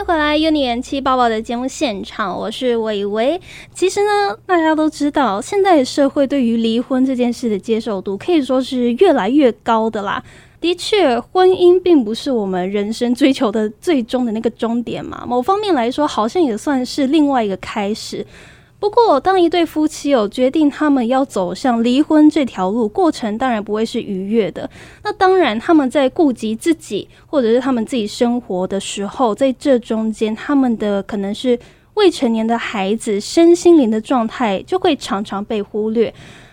迎回来 UNI 元气爆爆的节目现场，我是伟伟。其实呢，大家都知道，现在社会对于离婚这件事的接受度可以说是越来越高的啦。的确，婚姻并不是我们人生追求的最终的那个终点嘛。某方面来说，好像也算是另外一个开始。不过，当一对夫妻有决定他们要走向离婚这条路，过程当然不会是愉悦的。那当然，他们在顾及自己或者是他们自己生活的时候，在这中间，他们的可能是未成年的孩子身心灵的状态就会常常被忽略。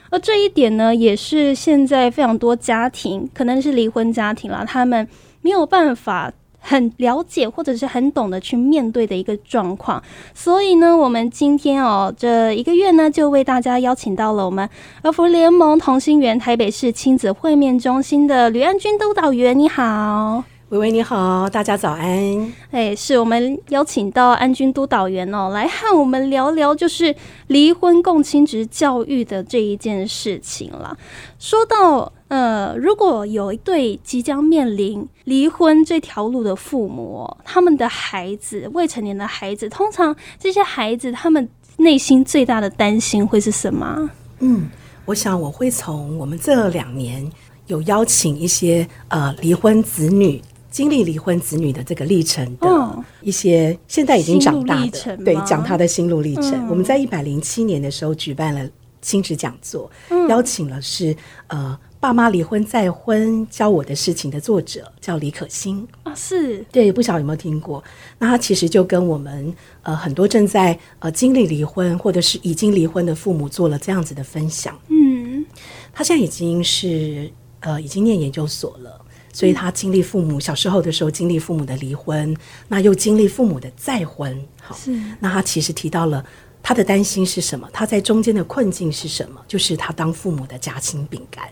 而这一点呢，也是现在非常多家庭，可能是离婚家庭啦，他们没有办法。很了解或者是很懂得去面对的一个状况，所以呢，我们今天哦这一个月呢，就为大家邀请到了我们儿福联盟同心圆台北市亲子会面中心的吕安军督导员，你好。微微你好，大家早安。哎，是我们邀请到安军督导员哦，来和我们聊聊就是离婚共亲职教育的这一件事情了。说到呃，如果有一对即将面临离婚这条路的父母，他们的孩子未成年的孩子，通常这些孩子他们内心最大的担心会是什么？嗯，我想我会从我们这两年有邀请一些呃离婚子女。经历离婚子女的这个历程的一些，现在已经长大的，对，讲他的心路历程。我们在一百零七年的时候举办了亲子讲座，邀请了是呃爸妈离婚再婚教我的事情的作者，叫李可欣啊，是对，不晓得有没有听过？那他其实就跟我们呃很多正在呃经历离婚或者是已经离婚的父母做了这样子的分享。嗯，他现在已经是呃已经念研究所了。所以他经历父母小时候的时候，经历父母的离婚，那又经历父母的再婚，好，是那他其实提到了他的担心是什么？他在中间的困境是什么？就是他当父母的夹心饼干。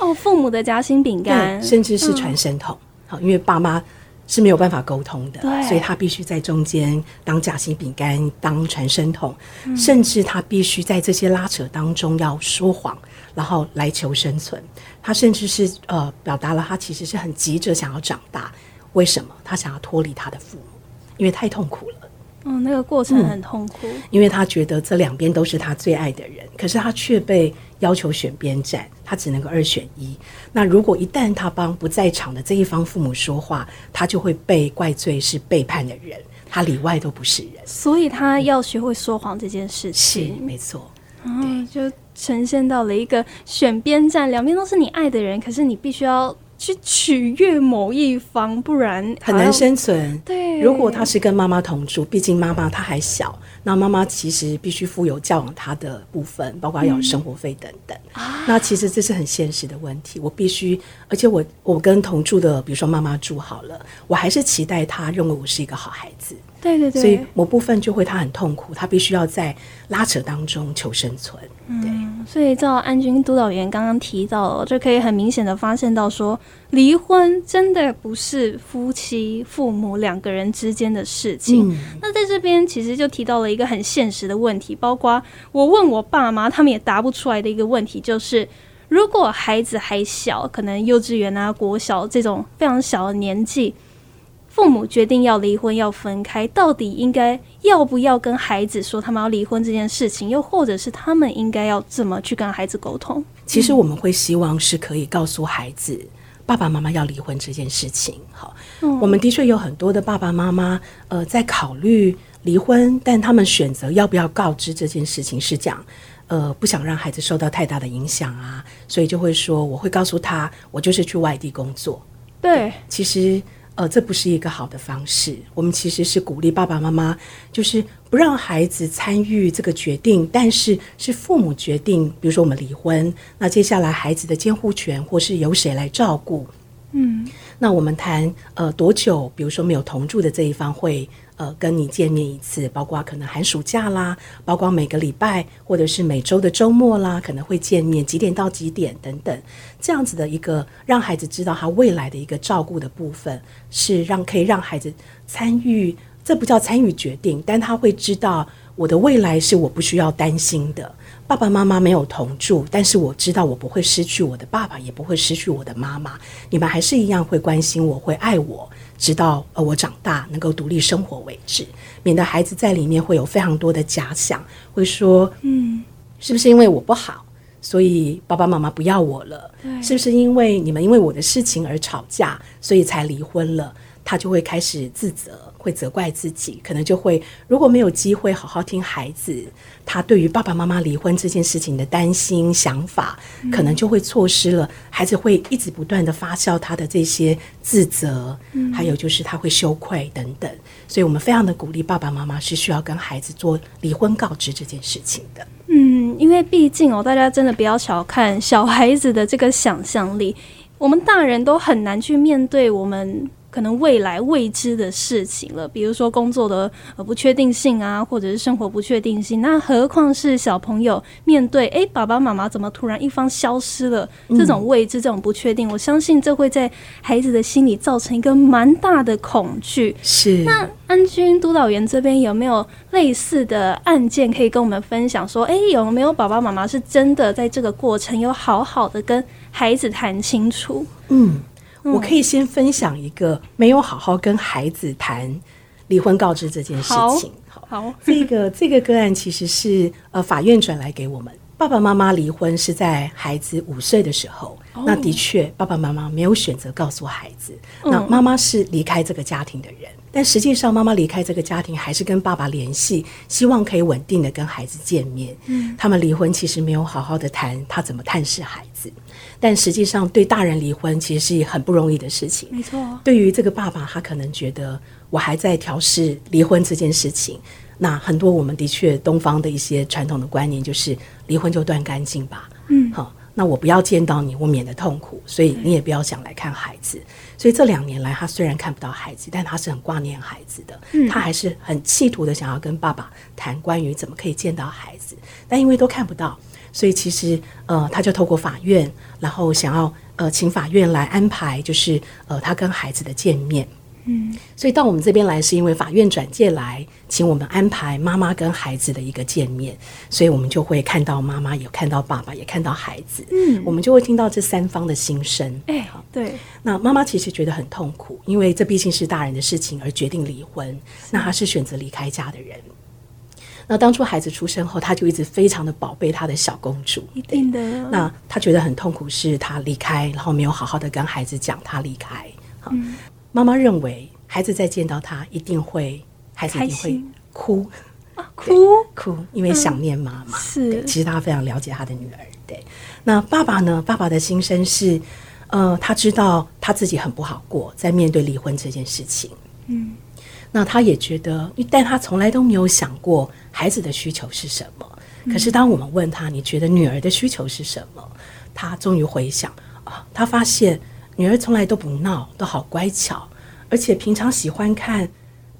哦，父母的夹心饼干，甚至是传声筒，好，因为爸妈是没有办法沟通的，所以他必须在中间当夹心饼干，当传声筒，甚至他必须在这些拉扯当中要说谎。然后来求生存，他甚至是呃表达了他其实是很急着想要长大。为什么？他想要脱离他的父母，因为太痛苦了。嗯，那个过程很痛苦。因为他觉得这两边都是他最爱的人，可是他却被要求选边站，他只能够二选一。那如果一旦他帮不在场的这一方父母说话，他就会被怪罪是背叛的人，他里外都不是人。所以他要学会说谎这件事情。是，没错。嗯，就。呈现到了一个选边站，两边都是你爱的人，可是你必须要去取悦某一方，不然很难生存。对，如果他是跟妈妈同住，毕竟妈妈她还小，那妈妈其实必须负有教养他的部分，包括要生活费等等。那其实这是很现实的问题。我必须，而且我我跟同住的，比如说妈妈住好了，我还是期待他认为我是一个好孩子。对对对，所以某部分就会他很痛苦，他必须要在拉扯当中求生存。对，所以照安军督导员刚刚提到，就可以很明显的发现到说，离婚真的不是夫妻父母两个人之间的事情。那在这边其实就提到了一个很现实的问题，包括我问我爸妈，他们也答不出来的一个问题，就是如果孩子还小，可能幼稚园啊、国小这种非常小的年纪。父母决定要离婚要分开，到底应该要不要跟孩子说他们要离婚这件事情？又或者是他们应该要怎么去跟孩子沟通？其实我们会希望是可以告诉孩子，爸爸妈妈要离婚这件事情。好，我们的确有很多的爸爸妈妈，呃，在考虑离婚，但他们选择要不要告知这件事情，是讲，呃，不想让孩子受到太大的影响啊，所以就会说，我会告诉他，我就是去外地工作。对，其实。呃，这不是一个好的方式。我们其实是鼓励爸爸妈妈，就是不让孩子参与这个决定，但是是父母决定。比如说我们离婚，那接下来孩子的监护权或是由谁来照顾？嗯，那我们谈呃多久？比如说没有同住的这一方会。呃，跟你见面一次，包括可能寒暑假啦，包括每个礼拜或者是每周的周末啦，可能会见面，几点到几点等等，这样子的一个让孩子知道他未来的一个照顾的部分，是让可以让孩子参与，这不叫参与决定，但他会知道我的未来是我不需要担心的。爸爸妈妈没有同住，但是我知道我不会失去我的爸爸，也不会失去我的妈妈。你们还是一样会关心我，会爱我，直到呃我长大能够独立生活为止。免得孩子在里面会有非常多的假想，会说，嗯，是不是因为我不好，所以爸爸妈妈不要我了？是不是因为你们因为我的事情而吵架，所以才离婚了？他就会开始自责，会责怪自己，可能就会如果没有机会好好听孩子，他对于爸爸妈妈离婚这件事情的担心想法，可能就会错失了。孩子会一直不断的发酵他的这些自责，还有就是他会羞愧等等。所以我们非常的鼓励爸爸妈妈是需要跟孩子做离婚告知这件事情的。嗯，因为毕竟哦，大家真的不要小看小孩子的这个想象力，我们大人都很难去面对我们。可能未来未知的事情了，比如说工作的呃不确定性啊，或者是生活不确定性，那何况是小朋友面对哎爸爸妈妈怎么突然一方消失了这种未知、这种不确定，我相信这会在孩子的心里造成一个蛮大的恐惧。是那安军督导员这边有没有类似的案件可以跟我们分享？说哎有没有爸爸妈妈是真的在这个过程有好好的跟孩子谈清楚？嗯。我可以先分享一个没有好好跟孩子谈离婚告知这件事情。好，这个这个个案其实是呃法院转来给我们。爸爸妈妈离婚是在孩子五岁的时候，那的确爸爸妈妈没有选择告诉孩子，那妈妈是离开这个家庭的人。但实际上，妈妈离开这个家庭还是跟爸爸联系，希望可以稳定的跟孩子见面。嗯，他们离婚其实没有好好的谈他怎么探视孩子。但实际上，对大人离婚其实是很不容易的事情。没错，对于这个爸爸，他可能觉得我还在调试离婚这件事情。那很多我们的确东方的一些传统的观念就是离婚就断干净吧。嗯，好，那我不要见到你，我免得痛苦，所以你也不要想来看孩子。所以这两年来，他虽然看不到孩子，但他是很挂念孩子的。嗯，他还是很企图的想要跟爸爸谈关于怎么可以见到孩子，但因为都看不到。所以其实，呃，他就透过法院，然后想要呃请法院来安排，就是呃他跟孩子的见面。嗯，所以到我们这边来，是因为法院转介来，请我们安排妈妈跟孩子的一个见面，所以我们就会看到妈妈，也看到爸爸，也看到孩子。嗯，我们就会听到这三方的心声。哎，好，对。那妈妈其实觉得很痛苦，因为这毕竟是大人的事情而决定离婚，那她是选择离开家的人。那当初孩子出生后，他就一直非常的宝贝他的小公主。一定的。那他觉得很痛苦，是他离开，然后没有好好的跟孩子讲他离开。好，妈妈认为孩子再见到他，一定会，孩子一定会哭啊，哭哭，因为想念妈妈。是，其实他非常了解他的女儿。对，那爸爸呢？爸爸的心声是，呃，他知道他自己很不好过，在面对离婚这件事情。嗯。那他也觉得，但他从来都没有想过孩子的需求是什么。可是当我们问他，你觉得女儿的需求是什么？他终于回想啊，他发现女儿从来都不闹，都好乖巧，而且平常喜欢看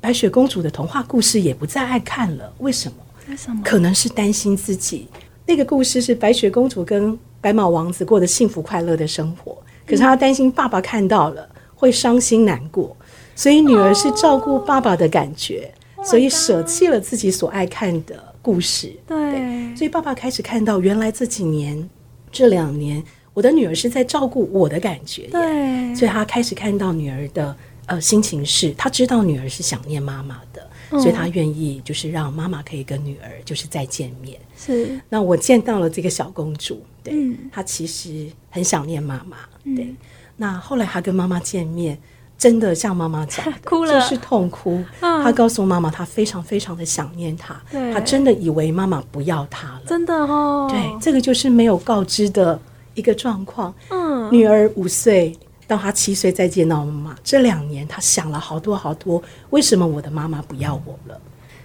白雪公主的童话故事，也不再爱看了。为什么？为什么？可能是担心自己那个故事是白雪公主跟白马王子过的幸福快乐的生活，可是她担心爸爸看到了会伤心难过。所以女儿是照顾爸爸的感觉，所以舍弃了自己所爱看的故事。对，所以爸爸开始看到，原来这几年、这两年，我的女儿是在照顾我的感觉。对，所以他开始看到女儿的呃心情是，他知道女儿是想念妈妈的，所以他愿意就是让妈妈可以跟女儿就是再见面。是，那我见到了这个小公主，对，她其实很想念妈妈。对，那后来她跟妈妈见面。真的像妈妈讲，哭了，就是痛哭。他告诉妈妈，他非常非常的想念她。他真的以为妈妈不要他了。真的哦。对，这个就是没有告知的一个状况。嗯。女儿五岁到她七岁再见到妈妈，这两年她想了好多好多，为什么我的妈妈不要我了？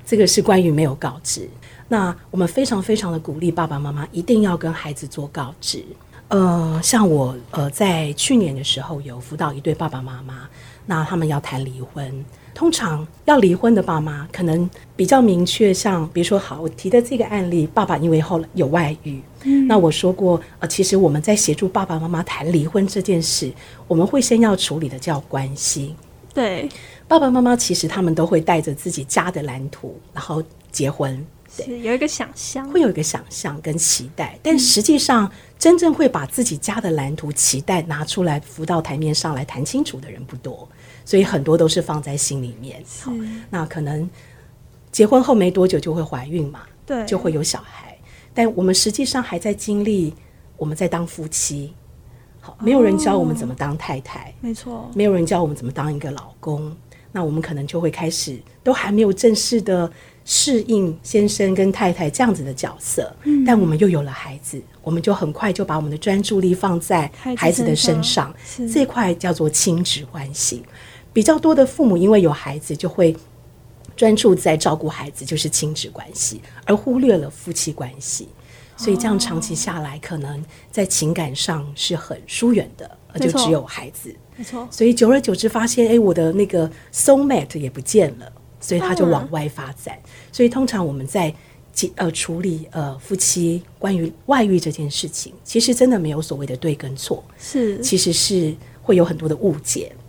这个是关于没有告知。那我们非常非常的鼓励爸爸妈妈一定要跟孩子做告知。呃，像我呃，在去年的时候有辅导一对爸爸妈妈，那他们要谈离婚。通常要离婚的爸妈可能比较明确，像比如说，好，我提的这个案例，爸爸因为后来有外遇，嗯，那我说过，呃，其实我们在协助爸爸妈妈谈离婚这件事，我们会先要处理的叫关系。对，爸爸妈妈其实他们都会带着自己家的蓝图，然后结婚。是有一个想象，会有一个想象跟期待，但实际上真正会把自己家的蓝图、期待拿出来浮到台面上来谈清楚的人不多，所以很多都是放在心里面。好，那可能结婚后没多久就会怀孕嘛，对，就会有小孩，但我们实际上还在经历我们在当夫妻。好，没有人教我们怎么当太太，没错，没有人教我们怎么当一个老公，那我们可能就会开始都还没有正式的。适应先生跟太太这样子的角色，嗯但我们又有了孩子，我们就很快就把我们的专注力放在孩子的身上。这块叫做亲子关系。比较多的父母因为有孩子，就会专注在照顾孩子，就是亲子关系，而忽略了夫妻关系。所以这样长期下来，可能在情感上是很疏远的，而就只有孩子。没错。所以久而久之，发现哎，我的那个 soul mate 也不见了。所以他就往外发展。所以通常我们在呃处理呃夫妻关于外遇这件事情，其实真的没有所谓的对跟错，是其实是会有很多的误解，对，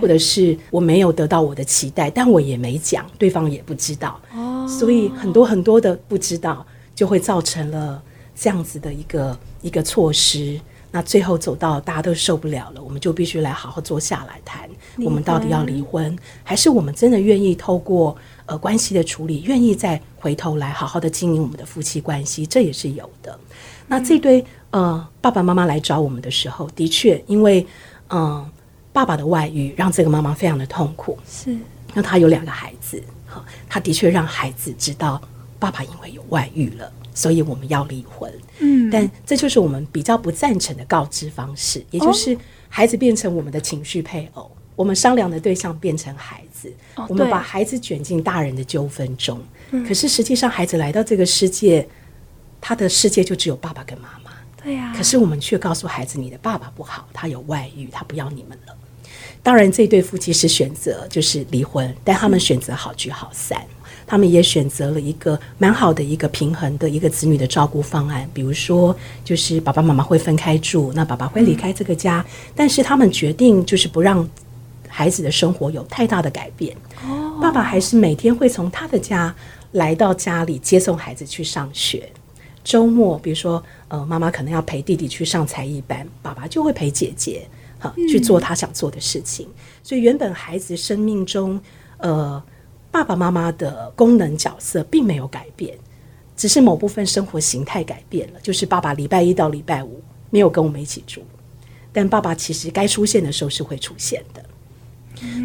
或者是我没有得到我的期待，但我也没讲，对方也不知道，哦，所以很多很多的不知道，就会造成了这样子的一个一个措施。那最后走到大家都受不了了，我们就必须来好好坐下来谈，我们到底要离婚，还是我们真的愿意透过呃关系的处理，愿意再回头来好好的经营我们的夫妻关系，这也是有的。那这对呃爸爸妈妈来找我们的时候，的确因为嗯爸爸的外遇让这个妈妈非常的痛苦，是，那他有两个孩子，好，他的确让孩子知道爸爸因为有外遇了。所以我们要离婚，嗯，但这就是我们比较不赞成的告知方式，也就是孩子变成我们的情绪配偶，我们商量的对象变成孩子，我们把孩子卷进大人的纠纷中。可是实际上，孩子来到这个世界，他的世界就只有爸爸跟妈妈。对呀。可是我们却告诉孩子，你的爸爸不好，他有外遇，他不要你们了。当然，这对夫妻是选择就是离婚，但他们选择好聚好散。他们也选择了一个蛮好的一个平衡的一个子女的照顾方案，比如说，就是爸爸妈妈会分开住，那爸爸会离开这个家，但是他们决定就是不让孩子的生活有太大的改变。哦，爸爸还是每天会从他的家来到家里接送孩子去上学。周末，比如说，呃，妈妈可能要陪弟弟去上才艺班，爸爸就会陪姐姐，好去做他想做的事情。所以，原本孩子生命中，呃。爸爸妈妈的功能角色并没有改变，只是某部分生活形态改变了。就是爸爸礼拜一到礼拜五没有跟我们一起住，但爸爸其实该出现的时候是会出现的。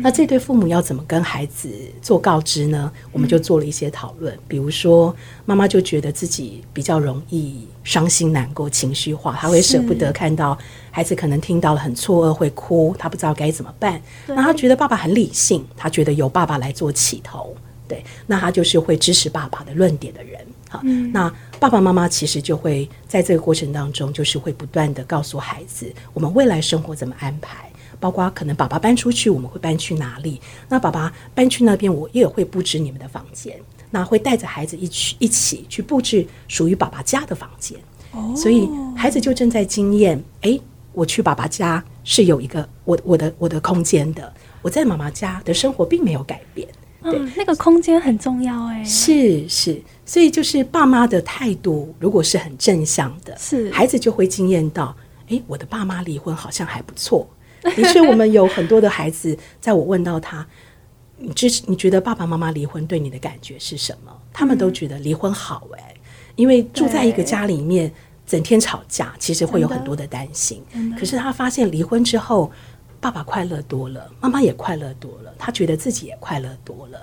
那这对父母要怎么跟孩子做告知呢？我们就做了一些讨论。比如说，妈妈就觉得自己比较容易伤心难过、情绪化，她会舍不得看到孩子可能听到了很错愕会哭，她不知道该怎么办。那她觉得爸爸很理性，她觉得由爸爸来做起头，对，那她就是会支持爸爸的论点的人。好，那爸爸妈妈其实就会在这个过程当中，就是会不断的告诉孩子，我们未来生活怎么安排。包括可能爸爸搬出去，我们会搬去哪里？那爸爸搬去那边，我也会布置你们的房间。那会带着孩子一起一起去布置属于爸爸家的房间。哦，所以孩子就正在经验，哎，我去爸爸家是有一个我我的我的空间的。我在妈妈家的生活并没有改变。嗯，那个空间很重要哎。是是，所以就是爸妈的态度如果是很正向的，是孩子就会惊艳到，哎，我的爸妈离婚好像还不错。的确，我们有很多的孩子，在我问到他，你支持你觉得爸爸妈妈离婚对你的感觉是什么？他们都觉得离婚好哎，因为住在一个家里面，整天吵架，其实会有很多的担心。可是他发现离婚之后，爸爸快乐多了，妈妈也快乐多了，他觉得自己也快乐多了。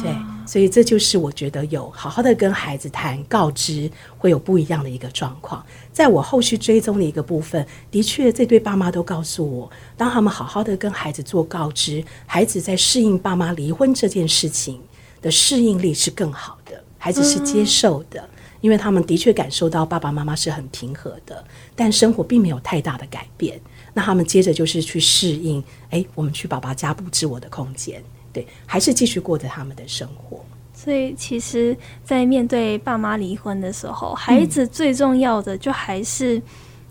对，所以这就是我觉得有好好的跟孩子谈告知，会有不一样的一个状况。在我后续追踪的一个部分，的确这对爸妈都告诉我，当他们好好的跟孩子做告知，孩子在适应爸妈离婚这件事情的适应力是更好的，孩子是接受的，因为他们的确感受到爸爸妈妈是很平和的，但生活并没有太大的改变。那他们接着就是去适应，哎，我们去爸爸家布置我的空间。对，还是继续过着他们的生活。所以，其实，在面对爸妈离婚的时候，孩子最重要的就还是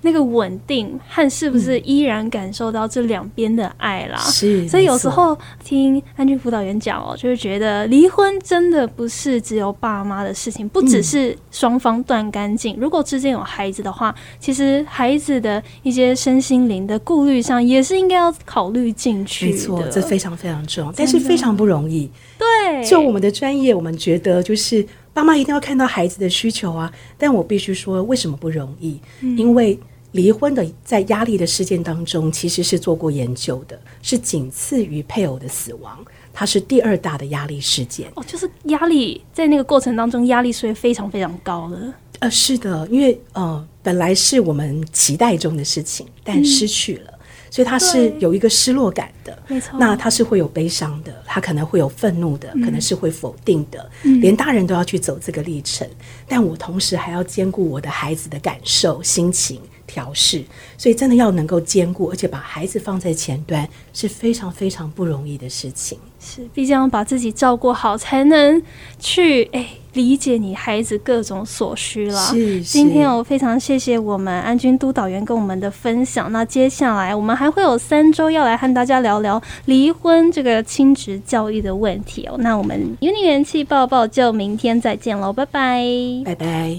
那个稳定和是不是依然感受到这两边的爱啦。是，所以有时候听安俊辅导员讲哦，就是觉得离婚真的不是只有爸妈的事情，不只是双方断干净。如果之间有孩子的话，其实孩子的一些身心灵的顾虑上，也是应该要考虑进去。没错，这非常非常重要，但是非常不容易。对，就我们的专业，我们觉得就是爸妈一定要看到孩子的需求啊。但我必须说，为什么不容易？因为离婚的在压力的事件当中，其实是做过研究的，是仅次于配偶的死亡，它是第二大的压力事件。哦，就是压力在那个过程当中，压力是会非常非常高的。呃，是的，因为呃，本来是我们期待中的事情，但失去了，所以它是有一个失落感的。没错那他是会有悲伤的，他可能会有愤怒的，可能是会否定的，嗯连大人都要去走这个历程。但我同时还要兼顾我的孩子的感受、心情调试，所以真的要能够兼顾，而且把孩子放在前端是非常非常不容易的事情。是，毕竟要把自己照顾好，才能去哎理解你孩子各种所需了。是今天我非常谢谢我们安军督导员跟我们的分享。那接下来我们还会有三周要来和大家聊聊离婚这个亲职教育的问题哦。那我们有你元气抱抱就明天再见喽，拜拜。拜拜。